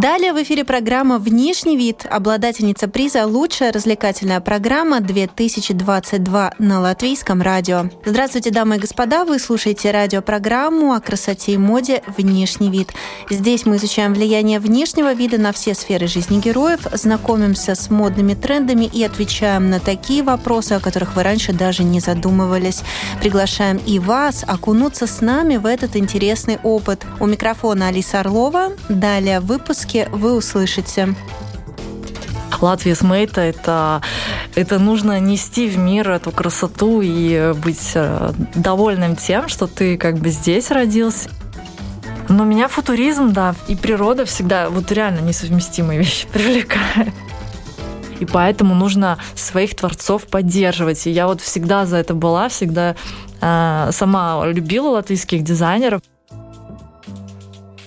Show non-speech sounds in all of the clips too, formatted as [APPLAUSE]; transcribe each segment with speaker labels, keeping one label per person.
Speaker 1: Далее в эфире программа «Внешний вид», обладательница приза «Лучшая развлекательная программа 2022» на Латвийском радио. Здравствуйте, дамы и господа, вы слушаете радиопрограмму о красоте и моде «Внешний вид». Здесь мы изучаем влияние внешнего вида на все сферы жизни героев, знакомимся с модными трендами и отвечаем на такие вопросы, о которых вы раньше даже не задумывались. Приглашаем и вас окунуться с нами в этот интересный опыт. У микрофона Алиса Орлова. Далее выпуск выпуске вы услышите.
Speaker 2: Латвия с Мейта это, это нужно нести в мир эту красоту и быть э, довольным тем, что ты как бы здесь родился. Но меня футуризм, да, и природа всегда вот реально несовместимые вещи [LAUGHS] привлекают. И поэтому нужно своих творцов поддерживать. И я вот всегда за это была, всегда э, сама любила латвийских дизайнеров.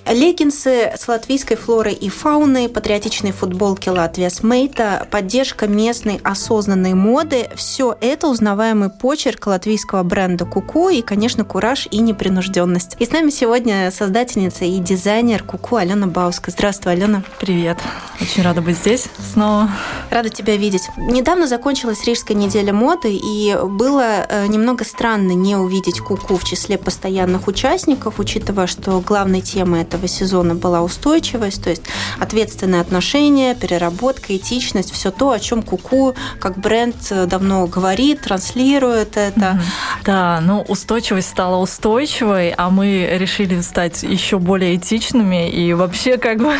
Speaker 1: Леггинсы с латвийской флорой и фауной, патриотичные футболки Латвия с Мейта, поддержка местной осознанной моды – все это узнаваемый почерк латвийского бренда Куку и, конечно, кураж и непринужденность. И с нами сегодня создательница и дизайнер Куку Алена Бауска. Здравствуй, Алена.
Speaker 2: Привет. Очень рада быть здесь снова.
Speaker 1: Рада тебя видеть. Недавно закончилась Рижская неделя моды, и было э, немного странно не увидеть Куку в числе постоянных участников, учитывая, что главной темой этого сезона была устойчивость, то есть ответственное отношение, переработка, этичность, все то, о чем Куку как бренд давно говорит, транслирует это.
Speaker 2: Да, ну устойчивость стала устойчивой, а мы решили стать еще более этичными и вообще как бы...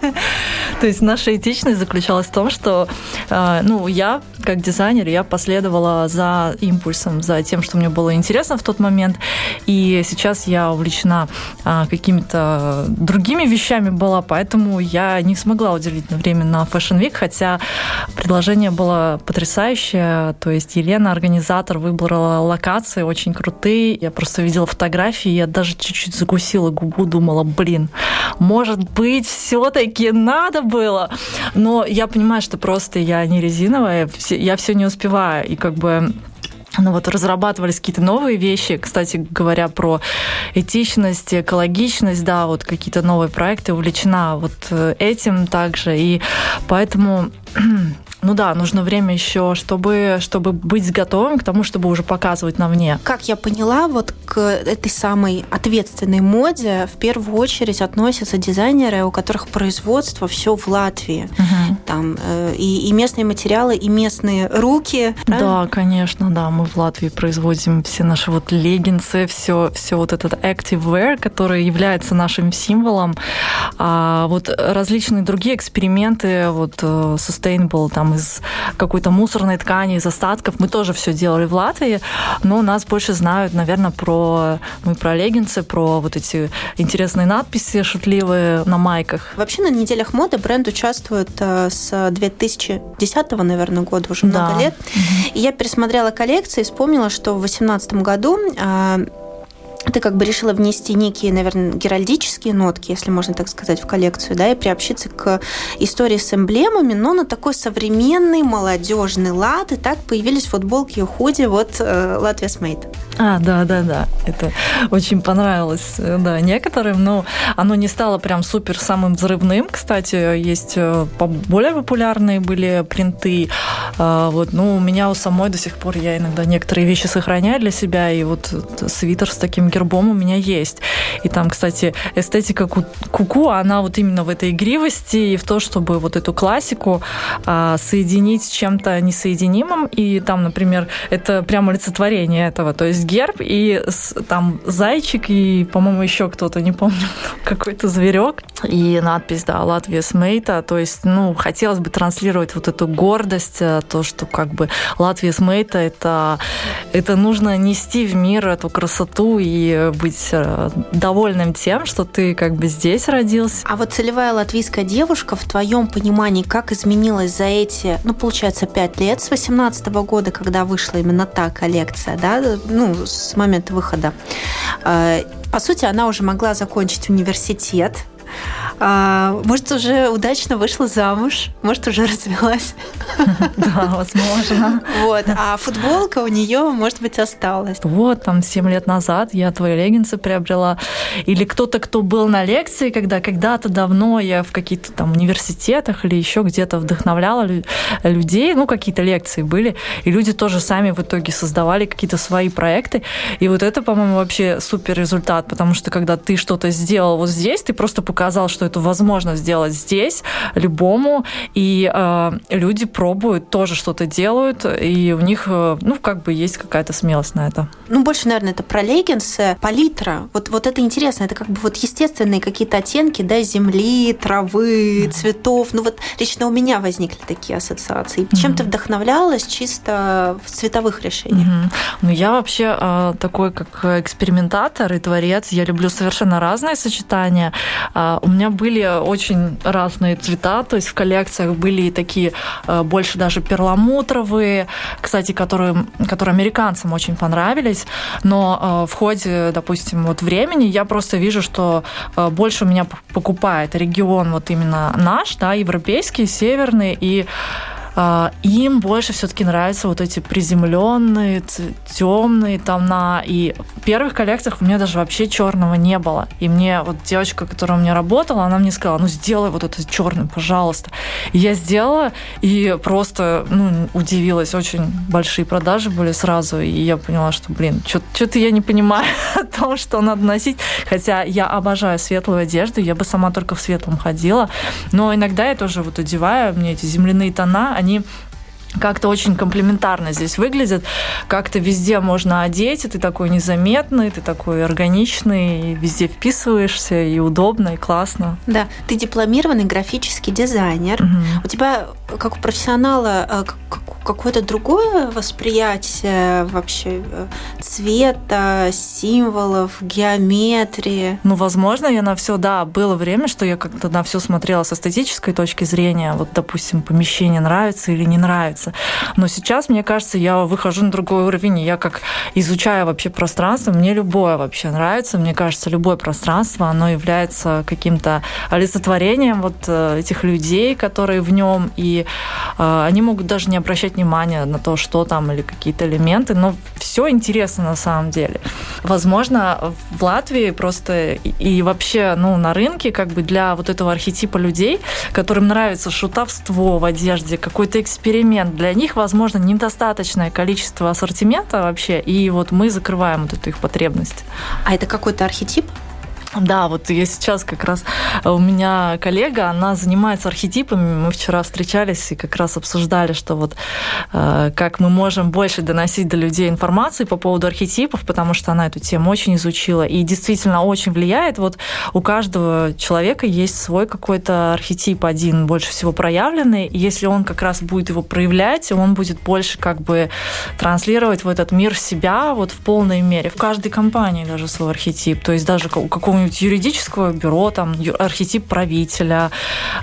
Speaker 2: [LAUGHS] То есть наша этичность заключалась в том, что э, ну, я как дизайнер, я последовала за импульсом, за тем, что мне было интересно в тот момент. И сейчас я увлечена а, какими-то другими вещами была, поэтому я не смогла уделить время на Fashion Week, хотя предложение было потрясающее. То есть Елена, организатор, выбрала локации очень крутые. Я просто видела фотографии, я даже чуть-чуть закусила губу, думала, блин, может быть, все-таки надо было. Но я понимаю, что просто я не резиновая, я все не успеваю. И как бы ну вот разрабатывались какие-то новые вещи, кстати говоря, про этичность, экологичность, да, вот какие-то новые проекты, увлечена вот э, этим также, и поэтому [CLEARS THROAT] ну да, нужно время еще, чтобы, чтобы быть готовым к тому, чтобы уже показывать на мне.
Speaker 1: Как я поняла, вот к этой самой ответственной моде в первую очередь относятся дизайнеры, у которых производство все в Латвии. Угу. Там э, и, и местные материалы, и местные руки.
Speaker 2: Правильно? Да, конечно, да. Мы в Латвии производим все наши вот леггинсы, все, все вот этот active wear, который является нашим символом. А вот различные другие эксперименты, вот э, sustainable, там из какой-то мусорной ткани, из остатков. Мы тоже все делали в Латвии, но нас больше знают, наверное, про, мы про леггинсы, про вот эти интересные надписи шутливые на майках.
Speaker 1: Вообще на неделях моды бренд участвует э, с 2010, наверное, года, уже да. много лет. И я пересмотрела коллекции и вспомнила, что в 2018 году а, ты как бы решила внести некие, наверное, геральдические нотки, если можно так сказать, в коллекцию, да, и приобщиться к истории с эмблемами, но на такой современный молодежный лад, и так появились футболки и худи вот э, Латвия Смейт.
Speaker 2: А, да, да, да, это очень понравилось, э, да, некоторым, но оно не стало прям супер самым взрывным, кстати, есть э, более популярные были принты, а, вот, ну, у меня у самой до сих пор я иногда некоторые вещи сохраняю для себя, и вот свитер с таким гербом у меня есть. И там, кстати, эстетика куку, она вот именно в этой игривости и в то, чтобы вот эту классику а, соединить с чем-то несоединимым. И там, например, это прямо олицетворение этого. То есть герб, и там зайчик, и, по-моему, еще кто-то, не помню, [LAUGHS] какой-то зверек, и надпись, да, Латвия Смейта, то есть, ну, хотелось бы транслировать вот эту гордость, э, то, что как бы Латвия Смейта, это, это нужно нести в мир эту красоту и быть э, довольным тем, что ты как бы здесь родился.
Speaker 1: А вот целевая латвийская девушка, в твоем понимании, как изменилась за эти, ну, получается, пять лет с 18 года, когда вышла именно та коллекция, да, ну, с момента выхода. Э, по сути, она уже могла закончить университет, а, может, уже удачно вышла замуж, может, уже [LAUGHS] развелась.
Speaker 2: Да, возможно.
Speaker 1: Вот. А футболка у нее, может быть, осталась.
Speaker 2: Вот, там, 7 лет назад я твои леггинсы приобрела. Или кто-то, кто был на лекции, когда когда-то давно я в каких-то там университетах или еще где-то вдохновляла людей, ну, какие-то лекции были, и люди тоже сами в итоге создавали какие-то свои проекты. И вот это, по-моему, вообще супер результат, потому что когда ты что-то сделал вот здесь, ты просто показал, что это возможно сделать здесь любому, и э, люди пробуют, тоже что-то делают, и у них, э, ну, как бы есть какая-то смелость на это.
Speaker 1: Ну, больше, наверное, это про леггинсы, палитра. Вот, вот это интересно, это как бы вот естественные какие-то оттенки, да, земли, травы, цветов. Ну, вот лично у меня возникли такие ассоциации. Mm-hmm. Чем ты вдохновлялась чисто в цветовых решениях? Mm-hmm.
Speaker 2: Ну, я вообще э, такой, как экспериментатор и творец, я люблю совершенно разные сочетания. Э, у меня были очень разные цвета, то есть в коллекциях были такие э, больше даже перламутровые, кстати, которые, которые американцам очень понравились, но э, в ходе, допустим, вот времени я просто вижу, что э, больше у меня покупает регион вот именно наш, да, европейский, северный, и им больше все-таки нравятся вот эти приземленные, темные тона. И в первых коллекциях у меня даже вообще черного не было. И мне вот девочка, которая у меня работала, она мне сказала, ну сделай вот это черный, пожалуйста. И я сделала, и просто ну, удивилась. Очень большие продажи были сразу. И я поняла, что, блин, что-то я не понимаю [LAUGHS] о том, что надо носить. Хотя я обожаю светлую одежду, я бы сама только в светлом ходила. Но иногда я тоже вот одеваю, мне эти земляные тона, они они как-то очень комплементарно здесь выглядят. Как-то везде можно одеть, и ты такой незаметный, ты такой органичный, и везде вписываешься, и удобно, и классно.
Speaker 1: Да, ты дипломированный графический дизайнер. Угу. У тебя, как у профессионала, э, какое-то другое восприятие вообще э, цвета, символов, геометрии?
Speaker 2: Ну, возможно, я на все, да, было время, что я как-то на все смотрела с эстетической точки зрения. Вот, допустим, помещение нравится или не нравится. Но сейчас, мне кажется, я выхожу на другой уровень, и я как изучаю вообще пространство, мне любое вообще нравится. Мне кажется, любое пространство, оно является каким-то олицетворением вот э, этих людей, которые в нем, и э, они могут даже не обращать внимание на то, что там или какие-то элементы, но все интересно на самом деле. Возможно, в Латвии просто и вообще ну, на рынке как бы для вот этого архетипа людей, которым нравится шутовство в одежде, какой-то эксперимент, для них, возможно, недостаточное количество ассортимента вообще, и вот мы закрываем вот эту их потребность.
Speaker 1: А это какой-то архетип?
Speaker 2: Да, вот я сейчас как раз э, у меня коллега, она занимается архетипами. Мы вчера встречались и как раз обсуждали, что вот э, как мы можем больше доносить до людей информации по поводу архетипов, потому что она эту тему очень изучила и действительно очень влияет. Вот у каждого человека есть свой какой-то архетип один больше всего проявленный. И если он как раз будет его проявлять, он будет больше как бы транслировать в этот мир себя вот в полной мере. В каждой компании даже свой архетип. То есть даже у какого-нибудь какого-нибудь юридического бюро, там архетип правителя,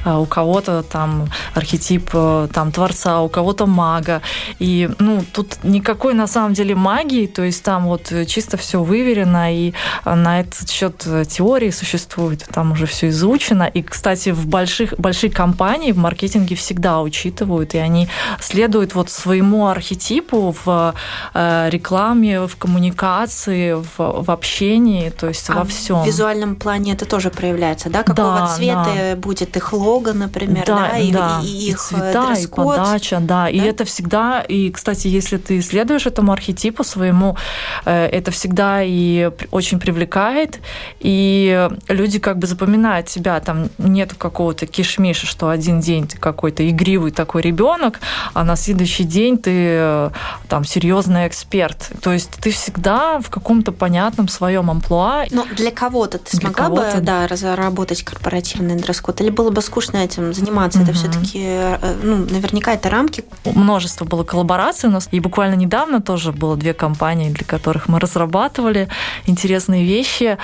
Speaker 2: а, у кого-то там архетип э, там творца, у кого-то мага. И ну, тут никакой на самом деле магии, то есть там вот чисто все выверено, и на этот счет теории существует, там уже все изучено. И, кстати, в больших, большие компании в маркетинге всегда учитывают, и они следуют вот своему архетипу в э, рекламе, в коммуникации, в, в общении, то есть а во всем.
Speaker 1: Визуально визуальном плане это тоже проявляется, да? Какого
Speaker 2: Да,
Speaker 1: цвета
Speaker 2: да.
Speaker 1: будет их лого, например, да,
Speaker 2: Да,
Speaker 1: и,
Speaker 2: да,
Speaker 1: и- и их э,
Speaker 2: цвета, и подача, да. И
Speaker 1: да?
Speaker 2: это всегда, и, кстати, если ты следуешь этому архетипу своему, э, это всегда и очень привлекает, и люди как бы запоминают тебя, там нет какого-то кишмиша, что один день ты какой-то игривый такой ребенок, а на следующий день ты э, там серьезный эксперт. То есть ты всегда в каком-то понятном своем амплуа.
Speaker 1: Ну, для кого-то ты
Speaker 2: Для
Speaker 1: смогла бы,
Speaker 2: кого-то.
Speaker 1: да, разработать корпоративный дресс-код? Или было бы скучно этим заниматься? Это
Speaker 2: Мгм.
Speaker 1: все-таки, ну, наверняка это рамки.
Speaker 2: Множество было коллабораций у нас. И буквально недавно тоже было две компании, для которых мы разрабатывали интересные вещи.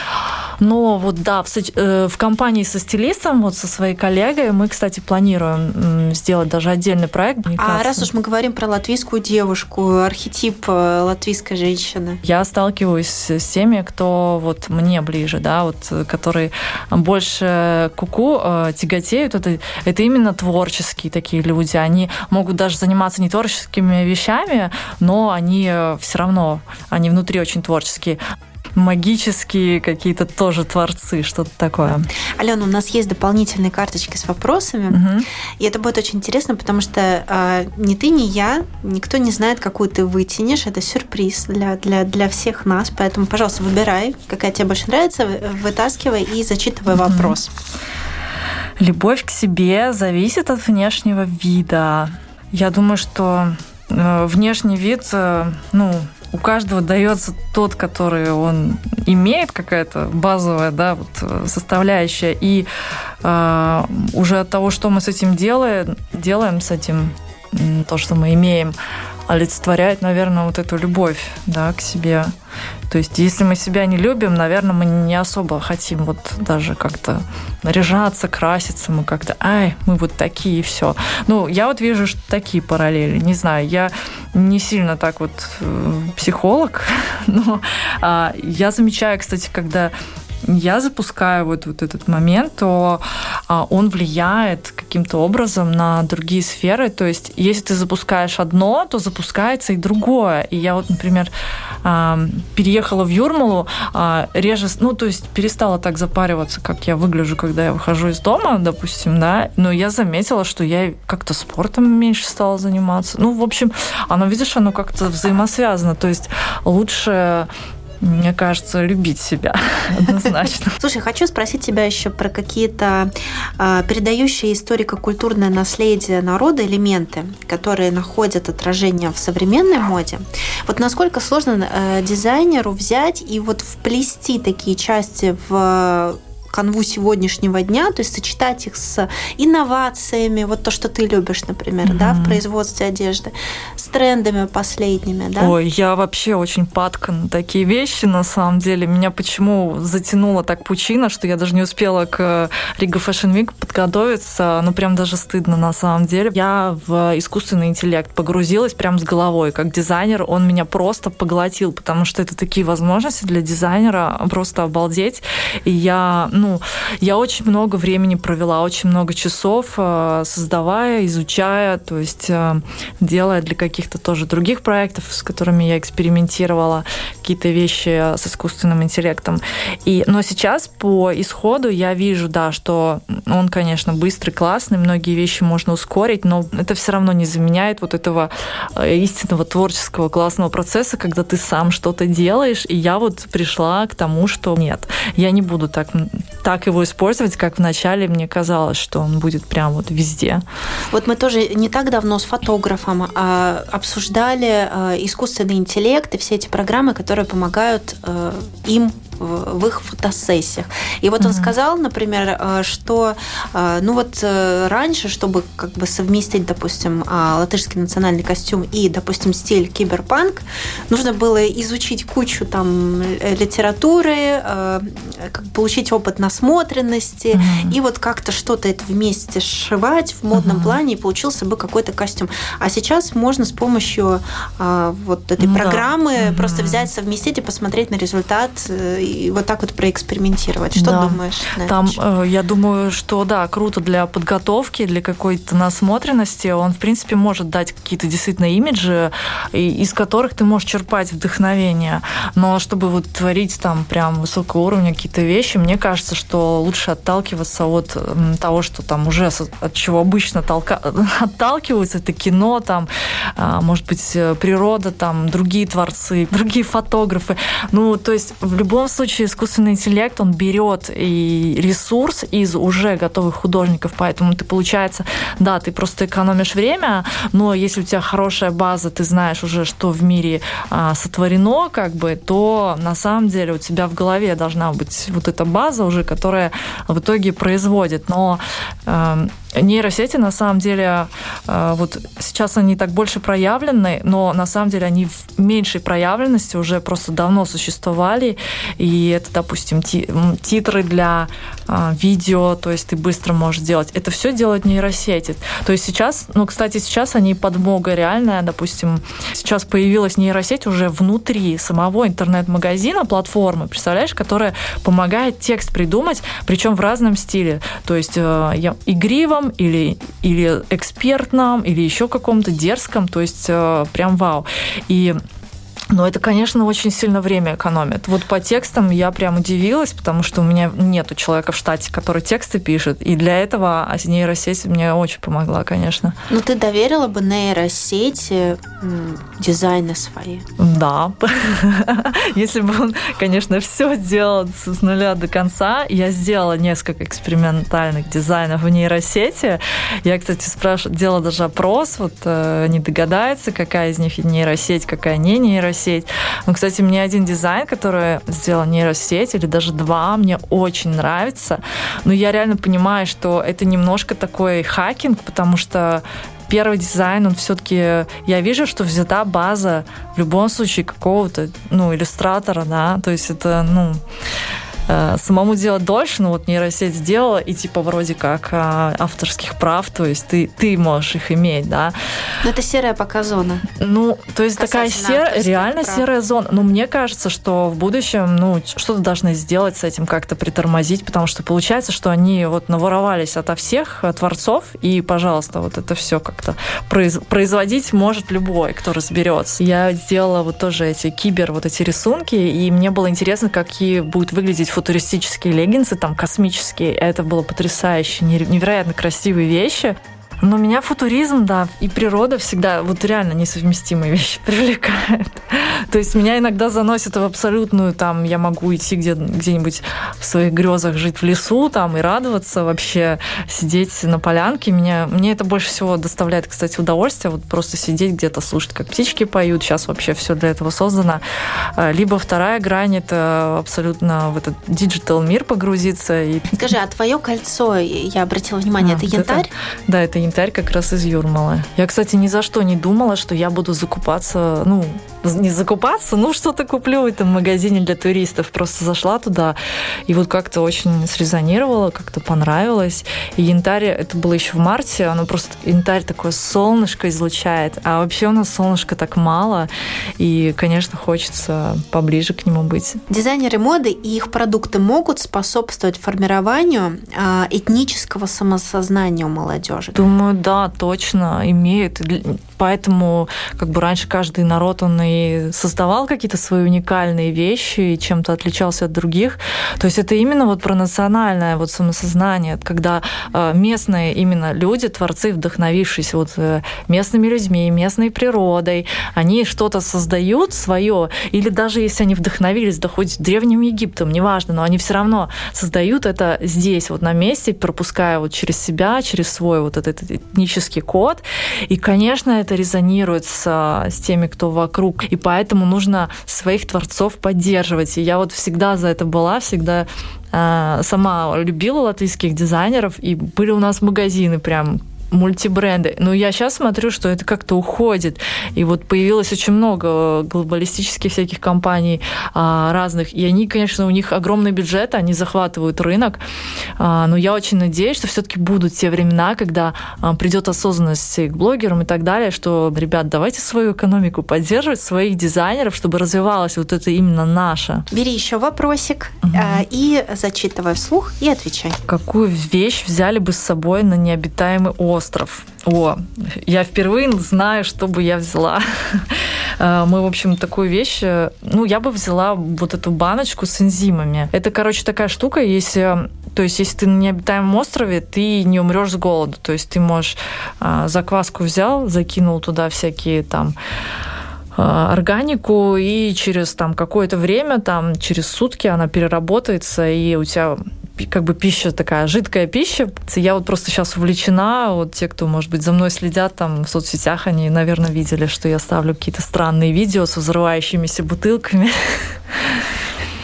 Speaker 2: Но вот да, в, э, в компании со стилистом, вот со своей коллегой, мы, кстати, планируем сделать даже отдельный проект.
Speaker 1: А раз уж мы говорим про латвийскую девушку, архетип э, латвийской женщины.
Speaker 2: Я сталкиваюсь с теми, кто вот мне ближе, да, вот, э, которые больше куку э, тяготеют. Это, это именно творческие такие люди. Они могут даже заниматься не творческими вещами, но они все равно, они внутри очень творческие магические какие-то тоже творцы, что-то такое.
Speaker 1: Алена, у нас есть дополнительные карточки с вопросами.
Speaker 2: Мгм.
Speaker 1: И это будет очень интересно, потому что э, ни ты, ни я, никто не знает, какую ты вытянешь. Это сюрприз для, для, для всех нас. Поэтому, пожалуйста, выбирай, какая тебе больше нравится, вы- вытаскивай и зачитывай
Speaker 2: Мгм.
Speaker 1: вопрос.
Speaker 2: Любовь к себе зависит от внешнего вида. Я думаю, что э, внешний вид, э, ну, у каждого дается тот, который он имеет, какая-то базовая, да, вот э, составляющая. И э, уже от того, что мы с этим делаем, делаем с этим, то, что мы имеем, олицетворяет, наверное, вот эту любовь, да, к себе. То есть, если мы себя не любим, наверное, мы не особо хотим вот даже как-то наряжаться, краситься, мы как-то, ай, мы вот такие, и все. Ну, я вот вижу, что такие параллели. Не знаю, я не сильно так вот э, психолог, [LAUGHS] но а, я замечаю, кстати, когда я запускаю вот, вот этот момент, то а, он влияет каким-то образом на другие сферы. То есть, если ты запускаешь одно, то запускается и другое. И я вот, например, а, переехала в Юрмалу, а, реже, ну, то есть перестала так запариваться, как я выгляжу, когда я выхожу из дома, допустим, да, но я заметила, что я как-то спортом меньше стала заниматься. Ну, в общем, оно, видишь, оно как-то взаимосвязано. То есть лучше мне кажется, любить себя [LAUGHS] однозначно.
Speaker 1: Слушай, хочу спросить тебя еще про какие-то э, передающие историко-культурное наследие народа элементы, которые находят отражение в современной моде. Вот насколько сложно э, дизайнеру взять и вот вплести такие части в канву сегодняшнего дня, то есть сочетать их с инновациями, вот то, что ты любишь, например, mm-hmm. да, в производстве одежды, с трендами последними, да?
Speaker 2: Ой, я вообще очень падка на такие вещи, на самом деле. Меня почему затянуло так пучина, что я даже не успела к Riga Fashion Week подготовиться, ну прям даже стыдно на самом деле. Я в искусственный интеллект погрузилась прям с головой, как дизайнер, он меня просто поглотил, потому что это такие возможности для дизайнера, просто обалдеть. И я, ну, я очень много времени провела, очень много часов э, создавая, изучая, то есть э, делая для каких-то тоже других проектов, с которыми я экспериментировала, какие-то вещи с искусственным интеллектом. И, но сейчас по исходу я вижу, да, что он, конечно, быстрый, классный, многие вещи можно ускорить, но это все равно не заменяет вот этого э, истинного творческого классного процесса, когда ты сам что-то делаешь, и я вот пришла к тому, что нет, я не буду так, так его использовать, как вначале мне казалось, что он будет прям вот везде.
Speaker 1: Вот мы тоже не так давно с фотографом а, обсуждали а, искусственный интеллект и все эти программы, которые помогают а, им в их фотосессиях. И вот mm-hmm. он сказал, например, что ну вот раньше, чтобы как бы совместить, допустим, латышский национальный костюм и, допустим, стиль киберпанк, нужно было изучить кучу там литературы, получить опыт насмотренности mm-hmm. и вот как-то что-то это вместе сшивать в модном mm-hmm. плане, и получился бы какой-то костюм. А сейчас можно с помощью вот этой mm-hmm. программы mm-hmm. просто взять, совместить и посмотреть на результат и вот так вот проэкспериментировать. Что да. думаешь?
Speaker 2: Там, э, я думаю, что да, круто для подготовки, для какой-то насмотренности. Он, в принципе, может дать какие-то действительно имиджи, из которых ты можешь черпать вдохновение. Но чтобы вот творить там прям высокого уровня какие-то вещи, мне кажется, что лучше отталкиваться от того, что там уже от чего обычно толка... [LAUGHS] отталкиваются, это кино, там, а, может быть, природа, там, другие творцы, [LAUGHS] другие фотографы. Ну, то есть в любом случае искусственный интеллект, он берет и ресурс из уже готовых художников, поэтому ты, получается, да, ты просто экономишь время, но если у тебя хорошая база, ты знаешь уже, что в мире а, сотворено, как бы, то на самом деле у тебя в голове должна быть вот эта база уже, которая в итоге производит. Но э, Нейросети, на самом деле, э, вот сейчас они так больше проявлены, но на самом деле они в меньшей проявленности уже просто давно существовали. И это, допустим, титры для э, видео, то есть ты быстро можешь делать. Это все делают нейросети. То есть сейчас, ну, кстати, сейчас они подмога реальная. Допустим, сейчас появилась нейросеть уже внутри самого интернет-магазина, платформы, представляешь, которая помогает текст придумать, причем в разном стиле. То есть э, игриво, красивом или, или экспертном, или еще каком-то дерзком, то есть э, прям вау. И но это, конечно, очень сильно время экономит. Вот по текстам я прям удивилась, потому что у меня нету человека в штате, который тексты пишет. И для этого нейросеть мне очень помогла, конечно.
Speaker 1: Ну, ты доверила бы нейросети дизайны свои?
Speaker 2: Да. [LAUGHS] Если бы он, конечно, все делал с нуля до конца. Я сделала несколько экспериментальных дизайнов в нейросети. Я, кстати, спрашивала, делала даже опрос, вот э, не догадается, какая из них нейросеть, какая не нейросеть нейросеть. Ну, кстати, мне один дизайн, который сделал нейросеть, или даже два, мне очень нравится. Но я реально понимаю, что это немножко такой хакинг, потому что первый дизайн, он все-таки, я вижу, что взята база в любом случае какого-то, ну, иллюстратора, да, то есть это, ну, Э, самому делать дольше, но вот нейросеть сделала, и типа вроде как э, авторских прав, то есть ты, ты можешь их иметь, да.
Speaker 1: Но это серая пока зона.
Speaker 2: Ну, то есть такая серая, реально прав. серая зона. Но мне кажется, что в будущем, ну, что-то должны сделать с этим, как-то притормозить, потому что получается, что они вот наворовались ото всех э, творцов, и, пожалуйста, вот это все как-то произ- производить может любой, кто разберется. Я сделала вот тоже эти кибер, вот эти рисунки, и мне было интересно, какие будут выглядеть футуристические леггинсы, там космические. Это было потрясающе, невероятно красивые вещи. Но меня футуризм, да, и природа всегда вот реально несовместимые вещи [LAUGHS] привлекают. То есть меня иногда заносит в абсолютную, там, я могу идти где, где-нибудь в своих грезах жить в лесу, там, и радоваться вообще, сидеть на полянке. Меня, мне это больше всего доставляет, кстати, удовольствие, вот просто сидеть где-то, слушать, как птички поют. Сейчас вообще все для этого создано. А, либо вторая грань, это абсолютно в этот digital мир погрузиться. И...
Speaker 1: Скажи, а твое кольцо, я обратила внимание, а, это янтарь? Это,
Speaker 2: да, это янтарь как раз из Юрмала. Я, кстати, ни за что не думала, что я буду закупаться, ну, не закупаться, ну, что-то куплю в этом магазине для туристов. Просто зашла туда, и вот как-то очень срезонировало, как-то понравилось. И янтарь, это было еще в марте, оно просто, янтарь такое солнышко излучает, а вообще у нас солнышко так мало, и, конечно, хочется поближе к нему быть.
Speaker 1: Дизайнеры моды и их продукты могут способствовать формированию а, этнического самосознания у молодежи?
Speaker 2: Думаю, Думаю, да, точно имеют. Поэтому как бы раньше каждый народ, он и создавал какие-то свои уникальные вещи и чем-то отличался от других. То есть это именно вот про национальное вот самосознание, когда э, местные именно люди, творцы, вдохновившись вот э, местными людьми, местной природой, они что-то создают свое, или даже если они вдохновились, да хоть Древним Египтом, неважно, но они все равно создают это здесь, вот на месте, пропуская вот через себя, через свой вот этот этнический код. И, конечно, это резонирует с, с теми, кто вокруг. И поэтому нужно своих творцов поддерживать. И я вот всегда за это была, всегда э, сама любила латвийских дизайнеров. И были у нас магазины прям мультибренды. Но я сейчас смотрю, что это как-то уходит. И вот появилось очень много глобалистических всяких компаний а, разных. И они, конечно, у них огромный бюджет, они захватывают рынок. А, но я очень надеюсь, что все-таки будут те времена, когда а, придет осознанность к блогерам и так далее, что, ребят, давайте свою экономику поддерживать, своих дизайнеров, чтобы развивалась вот это именно наше.
Speaker 1: Бери еще вопросик угу. и зачитывай вслух и отвечай.
Speaker 2: Какую вещь взяли бы с собой на необитаемый остров? О, я впервые знаю, что бы я взяла. А, [LAUGHS] мы, в общем, такую вещь... Э, ну, я бы взяла вот эту баночку с энзимами. Это, короче, такая штука, если... То есть, если ты на необитаемом острове, ты не умрешь с голоду. То есть, ты можешь закваску взял, закинул туда всякие там органику, и через там какое-то время, там через сутки она переработается, и у тебя как бы пища такая, жидкая пища. Я вот просто сейчас увлечена, вот те, кто, может быть, за мной следят там в соцсетях, они, наверное, видели, что я ставлю какие-то странные видео с взрывающимися бутылками.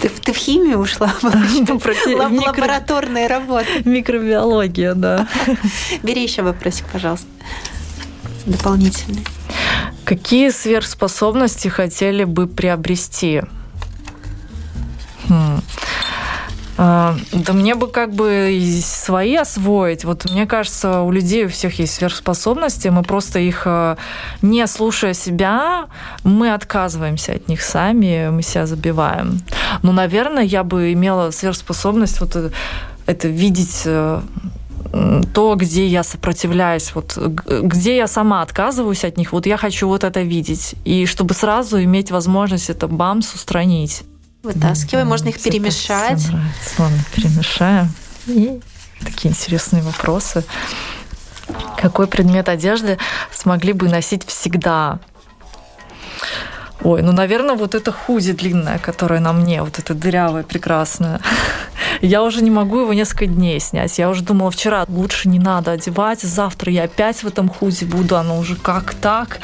Speaker 1: Ты, ты в химию ушла? [LAUGHS] Лабораторная работа. [LAUGHS]
Speaker 2: Микробиология, да. [LAUGHS]
Speaker 1: Бери еще вопросик, пожалуйста. Дополнительный.
Speaker 2: Какие сверхспособности хотели бы приобрести? А, да мне бы как бы свои освоить. Вот мне кажется, у людей у всех есть сверхспособности, мы просто их, а, не слушая себя, мы отказываемся от них сами, мы себя забиваем. Но, наверное, я бы имела сверхспособность вот это, это видеть э, то, где я сопротивляюсь, вот где я сама отказываюсь от них, вот я хочу вот это видеть. И чтобы сразу иметь возможность это бамс устранить.
Speaker 1: Вытаскивай, да, можно их перемешать.
Speaker 2: Ладно, перемешаем. И такие интересные вопросы. Какой предмет одежды смогли бы носить всегда? Ой, ну, наверное, вот это худи длинное, которое на мне, вот это дырявое, прекрасное. [LAUGHS] Я уже не могу его несколько дней снять. Я уже думала вчера, лучше не надо одевать, завтра я опять в этом худи буду, оно уже как так.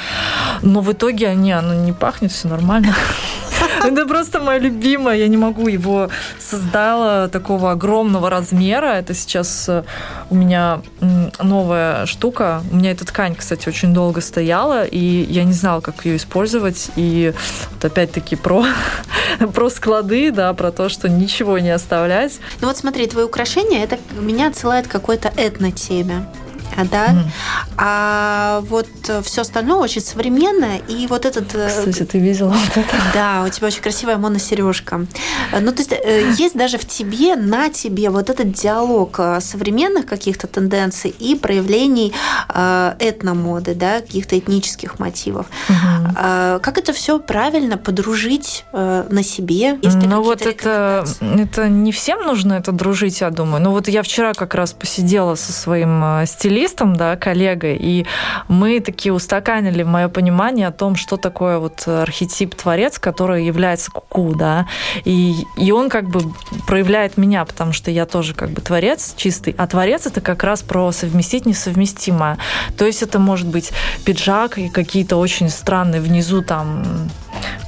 Speaker 2: Но в итоге не, оно не пахнет, все нормально. [LAUGHS] Это просто мое любимое. Я не могу его создала такого огромного размера. Это сейчас э, у меня новая штука. У меня эта ткань, кстати, очень долго стояла, и я не знала, как ее использовать. И вот опять-таки про, [LAUGHS] про склады, да, про то, что ничего не оставлять.
Speaker 1: Ну вот смотри, твои украшения, это меня отсылает к какой-то этно-теме да, mm а вот все остальное очень современное, и вот этот...
Speaker 2: Э, Кстати, ты видела вот это?
Speaker 1: Да, у тебя очень красивая моносережка. Ну, то есть э, есть даже в тебе, на тебе вот этот диалог э, современных каких-то тенденций и проявлений этномоды, да, каких-то этнических мотивов. mm Как это все правильно подружить на себе?
Speaker 2: Ну вот это, это не всем нужно это дружить, я думаю. Ну вот я вчера как раз посидела со своим стилистом, журналистом, да, коллегой, и мы такие устаканили мое понимание о том, что такое вот архетип творец, который является куку, да, и, и он как бы проявляет меня, потому что я тоже как бы творец чистый, а творец это как раз про совместить несовместимое. То есть это может быть пиджак и какие-то очень странные внизу там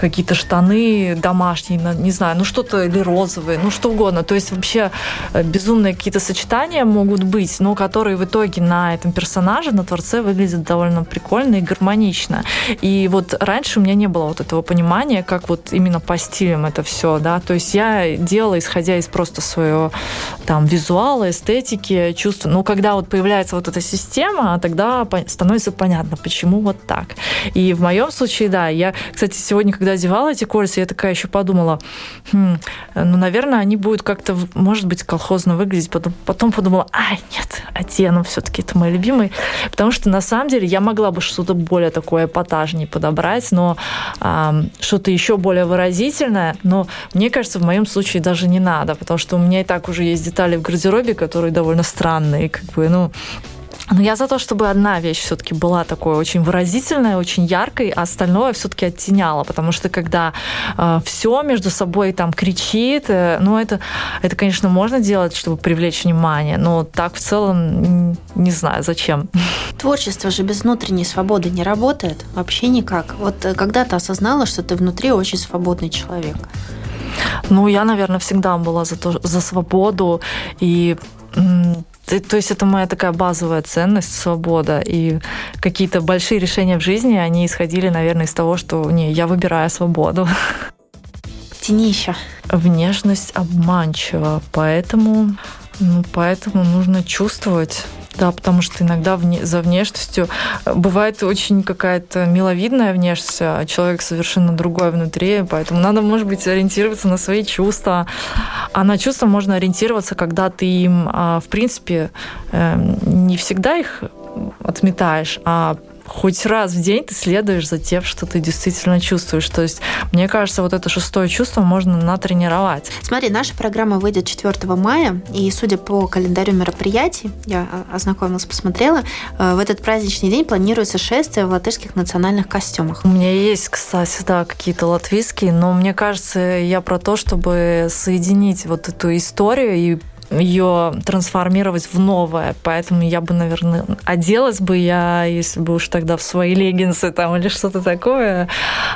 Speaker 2: какие-то штаны домашние, не знаю, ну что-то или розовые, ну что угодно. То есть вообще э, безумные какие-то сочетания могут быть, но которые в итоге на этом персонаже, на творце выглядят довольно прикольно и гармонично. И вот раньше у меня не было вот этого понимания, как вот именно по стилям это все, да, то есть я делала, исходя из просто своего там визуала, эстетики, чувства. Но когда вот появляется вот эта система, тогда становится понятно, почему вот так. И в моем случае, да, я, кстати, сегодня, когда одевала эти кольца, я такая еще подумала, хм, ну, наверное, они будут как-то, может быть, колхозно выглядеть. Потом, потом подумала, ай, нет, одену все-таки это мой любимый. Потому что, на самом деле, я могла бы что-то более такое эпатажнее подобрать, но а, что-то еще более выразительное. Но мне кажется, в моем случае даже не надо, потому что у меня и так уже есть детали в гардеробе, которые довольно странные, как бы, ну, но я за то, чтобы одна вещь все-таки была такой очень выразительной, очень яркой, а остальное все-таки оттеняла, потому что когда э, все между собой там кричит, э, ну это, это, конечно, можно делать, чтобы привлечь внимание, но так в целом не знаю, зачем.
Speaker 1: Творчество же без внутренней свободы не работает вообще никак. Вот э, когда ты осознала, что ты внутри очень свободный человек?
Speaker 2: Ну, я, наверное, всегда была за, то, за свободу и то есть это моя такая базовая ценность, свобода. И какие-то большие решения в жизни, они исходили, наверное, из того, что не, я выбираю свободу.
Speaker 1: Тенища.
Speaker 2: Внешность обманчива, поэтому, ну, поэтому нужно чувствовать да, потому что иногда вне, за внешностью э, бывает очень какая-то миловидная внешность, а человек совершенно другой внутри, поэтому надо, может быть, ориентироваться на свои чувства. А на чувства можно ориентироваться, когда ты им, а, в принципе, эм, не всегда их отметаешь, а хоть раз в день ты следуешь за тем, что ты действительно чувствуешь. То есть, мне кажется, вот это шестое чувство можно натренировать.
Speaker 1: Смотри, наша программа выйдет 4 мая, и судя по календарю мероприятий, я ознакомилась, посмотрела, э, в этот праздничный день планируется шествие в латышских национальных костюмах.
Speaker 2: У меня есть, кстати, да, какие-то латвийские, но мне кажется, я про то, чтобы соединить вот эту историю и ее трансформировать в новое. Поэтому я бы, наверное, оделась бы я, если бы уж тогда в свои леггинсы там или что-то такое.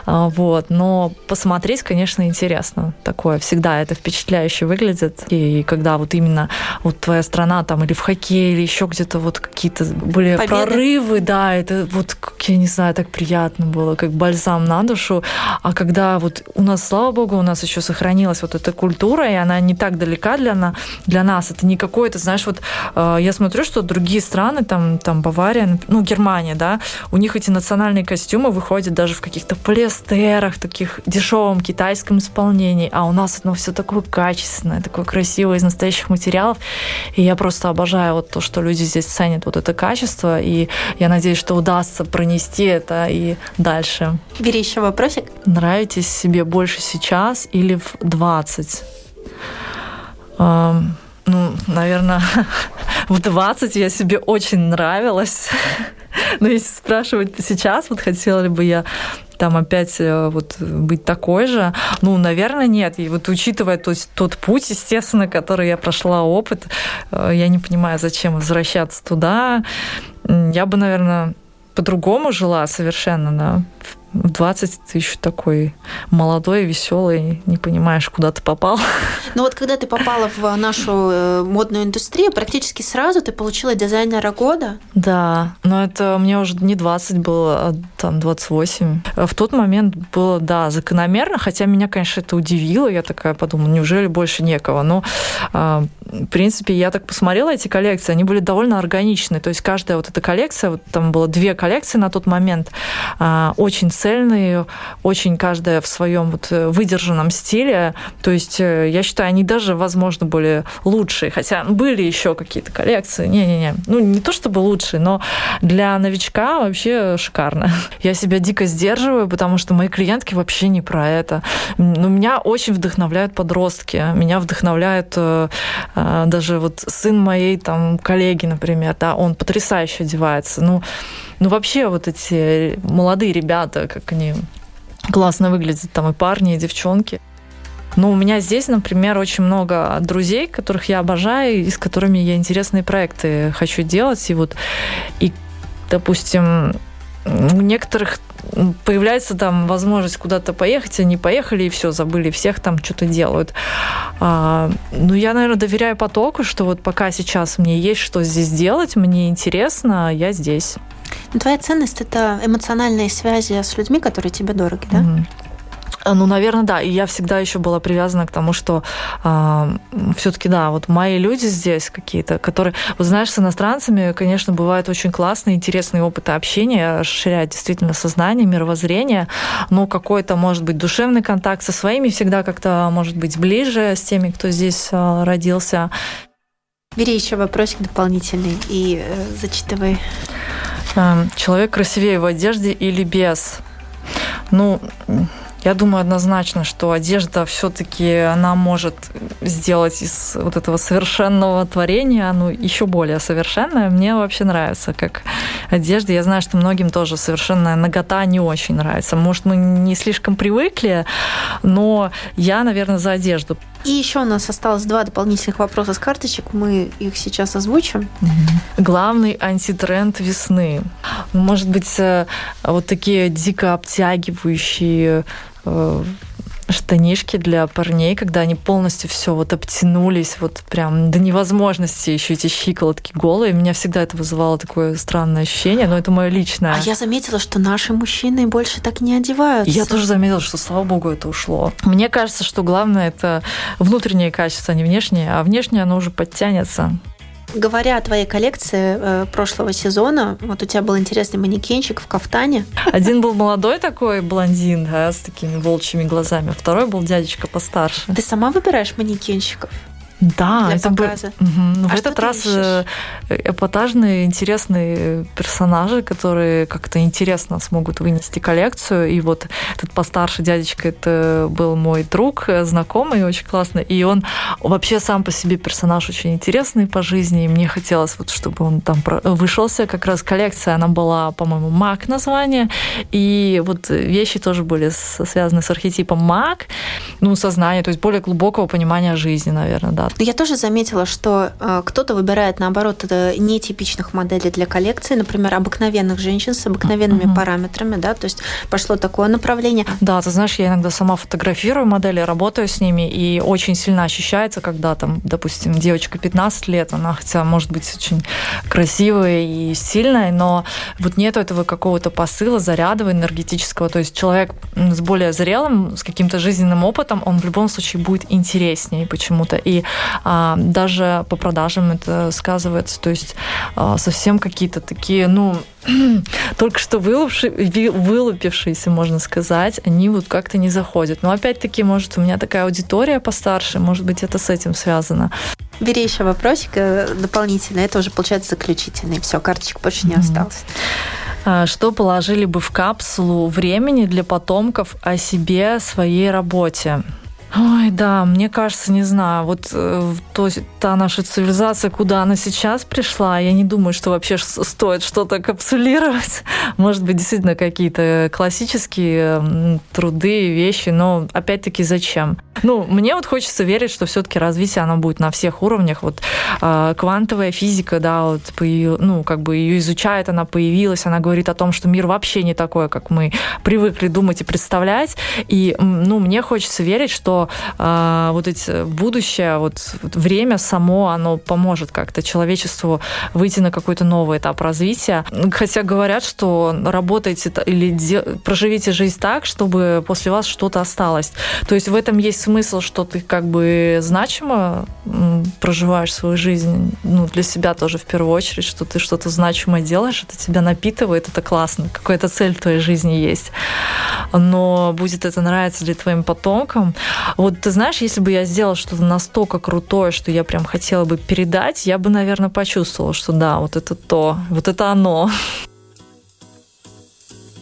Speaker 2: А, вот. Но посмотреть, конечно, интересно. Такое всегда это впечатляюще выглядит. И когда вот именно вот твоя страна там или в хоккее, или еще где-то вот какие-то были Победы. прорывы, да, это вот, я не знаю, так приятно было, как бальзам на душу. А когда вот у нас, слава богу, у нас еще сохранилась вот эта культура, и она не так далека для, для нас. Это не какой-то, знаешь, вот э, я смотрю, что другие страны, там, там Бавария, ну, Германия, да, у них эти национальные костюмы выходят даже в каких-то полиэстерах, таких дешевом китайском исполнении, а у нас оно все такое качественное, такое красивое из настоящих материалов. И я просто обожаю вот то, что люди здесь ценят вот это качество, и я надеюсь, что удастся пронести это и дальше.
Speaker 1: Бери еще вопросик.
Speaker 2: Нравитесь себе больше сейчас или в 20? Ну, наверное, [LAUGHS] в 20 я себе очень нравилась. [LAUGHS] Но если спрашивать сейчас, вот хотела ли бы я там опять э, вот быть такой же, ну, наверное, нет. И вот учитывая то есть, тот путь, естественно, который я прошла, опыт, э, я не понимаю, зачем возвращаться туда. Я бы, наверное, по-другому жила совершенно, да, в 20 ты еще такой молодой, веселый, не понимаешь, куда ты попал. [LAUGHS]
Speaker 1: Ну вот когда ты попала в нашу э, модную индустрию, практически сразу ты получила дизайнера года.
Speaker 2: Да, но это мне уже не 20 было, а там 28. В тот момент было, да, закономерно, хотя меня, конечно, это удивило. Я такая подумала, неужели больше некого? Но, а, в принципе, я так посмотрела эти коллекции, они были довольно органичны. То есть каждая вот эта коллекция, вот там было две коллекции на тот момент, а, очень цельные, очень каждая в своем вот э, выдержанном стиле. То есть э, я считаю, они даже, возможно, были лучшие. Хотя были еще какие-то коллекции. Не-не-не. Ну, не то чтобы лучшие, но для новичка вообще шикарно. [LAUGHS] Я себя дико сдерживаю, потому что мои клиентки вообще не про это. Но меня очень вдохновляют подростки. Меня вдохновляет э, даже вот сын моей там коллеги, например, да, он потрясающе одевается. Ну, ну, вообще вот эти молодые ребята, как они классно выглядят, там и парни, и девчонки. Но у меня здесь, например, очень много друзей, которых я обожаю, и с которыми я интересные проекты хочу делать. И вот, и, допустим, у некоторых появляется там возможность куда-то поехать, они поехали и все, забыли всех, там что-то делают. А, ну, я, наверное, доверяю потоку, что вот пока сейчас мне есть что здесь делать, мне интересно, я здесь.
Speaker 1: Но твоя ценность – это эмоциональные связи с людьми, которые тебе дороги, да? Mm-hmm.
Speaker 2: Ну, наверное, да. И я всегда еще была привязана к тому, что э, все-таки, да, вот мои люди здесь какие-то, которые, вот знаешь, с иностранцами, конечно, бывает очень классный, интересный опыт общения, расширяет действительно сознание, мировоззрение, но какой-то, может быть, душевный контакт со своими всегда как-то, может быть, ближе с теми, кто здесь э, родился.
Speaker 1: Бери еще вопросик дополнительный и э, зачитывай.
Speaker 2: Эм, человек красивее в одежде или без? Ну, я думаю однозначно, что одежда все-таки она может сделать из вот этого совершенного творения, ну, еще более совершенное. Мне вообще нравится, как одежда. Я знаю, что многим тоже совершенная нагота не очень нравится. Может, мы не слишком привыкли, но я, наверное, за одежду.
Speaker 1: И еще у нас осталось два дополнительных вопроса с карточек. Мы их сейчас озвучим.
Speaker 2: Главный антитренд весны. Может быть, э, вот такие дико обтягивающие э, штанишки для парней, когда они полностью все вот обтянулись, вот прям до невозможности еще эти щиколотки голые. Меня всегда это вызывало такое странное ощущение, но это мое личное.
Speaker 1: А я заметила, что наши мужчины больше так не одеваются.
Speaker 2: Я тоже заметила, что, слава богу, это ушло. Мне кажется, что главное это внутренние качества, а не внешние, а внешнее оно уже подтянется.
Speaker 1: Говоря о твоей коллекции э, прошлого сезона, вот у тебя был интересный манекенчик в кафтане.
Speaker 2: Один был молодой такой блондин да, с такими волчьими глазами, второй был дядечка постарше.
Speaker 1: Ты сама выбираешь манекенщиков?
Speaker 2: Да,
Speaker 1: для
Speaker 2: это
Speaker 1: показа.
Speaker 2: Бы... Угу.
Speaker 1: А
Speaker 2: в этот раз э, эпатажные, интересные персонажи, которые как-то интересно смогут вынести коллекцию. И вот этот постарше дядечка, это был мой друг, э, знакомый, очень классно. И он вообще сам по себе персонаж очень интересный по жизни. И мне хотелось, вот, чтобы он там вышелся. Как раз коллекция, она была, по-моему, маг название. И вот вещи тоже были связаны с архетипом маг, ну, сознание, то есть более глубокого понимания жизни, наверное, да
Speaker 1: я тоже заметила, что э, кто-то выбирает, наоборот, нетипичных моделей для коллекции, например, обыкновенных женщин с обыкновенными uh-huh. параметрами, да, то есть пошло такое направление.
Speaker 2: Да, ты знаешь, я иногда сама фотографирую модели, работаю с ними, и очень сильно ощущается, когда там, допустим, девочка 15 лет, она хотя может быть очень красивая и сильная, но вот нету этого какого-то посыла, заряда энергетического, то есть человек с более зрелым, с каким-то жизненным опытом, он в любом случае будет интереснее почему-то. И а, даже по продажам это сказывается. То есть а, совсем какие-то такие, ну, [CLEARS THROAT] только что вылупившиеся, можно сказать, они вот как-то не заходят. Но опять-таки, может, у меня такая аудитория постарше, может быть, это с этим связано.
Speaker 1: Бери еще вопросик э, дополнительно. Это уже получается заключительный. Все, карточек больше не осталось.
Speaker 2: А, что положили бы в капсулу времени для потомков о себе, своей работе? Ой, да, мне кажется, не знаю, вот э, то, та наша цивилизация, куда она сейчас пришла, я не думаю, что вообще стоит что-то капсулировать. [LAUGHS] Может быть, действительно какие-то классические труды, вещи, но опять-таки зачем? Ну, мне вот хочется верить, что все-таки развитие оно будет на всех уровнях. Вот э, квантовая физика, да, вот ну, как бы ее изучает, она появилась, она говорит о том, что мир вообще не такой, как мы привыкли думать и представлять. И, ну, мне хочется верить, что э, вот эти будущее, вот, вот время само, оно поможет как-то человечеству выйти на какой-то новый этап развития. Хотя говорят, что работайте или де, проживите жизнь так, чтобы после вас что-то осталось. То есть в этом есть смысл, что ты как бы значимо проживаешь свою жизнь, ну, для себя тоже в первую очередь, что ты что-то значимое делаешь, это тебя напитывает, это классно, какая-то цель в твоей жизни есть. Но будет это нравиться ли твоим потомкам, вот ты знаешь, если бы я сделала что-то настолько крутое, что я прям хотела бы передать, я бы, наверное, почувствовала, что да, вот это то, вот это оно.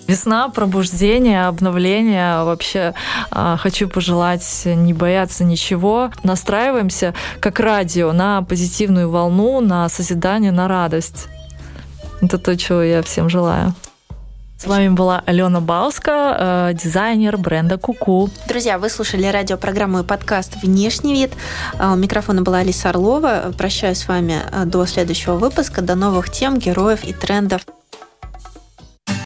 Speaker 2: Весна, пробуждение, обновление. Вообще а, хочу пожелать не бояться ничего. Настраиваемся как радио на позитивную волну, на созидание, на радость. Это то, чего я всем желаю. С вами была Алена Бауска, э, дизайнер бренда Куку.
Speaker 1: Друзья, вы слушали радиопрограмму и подкаст «Внешний вид». Э, у микрофона была Алиса Орлова. Прощаюсь с вами э, до следующего выпуска. До новых тем, героев и трендов.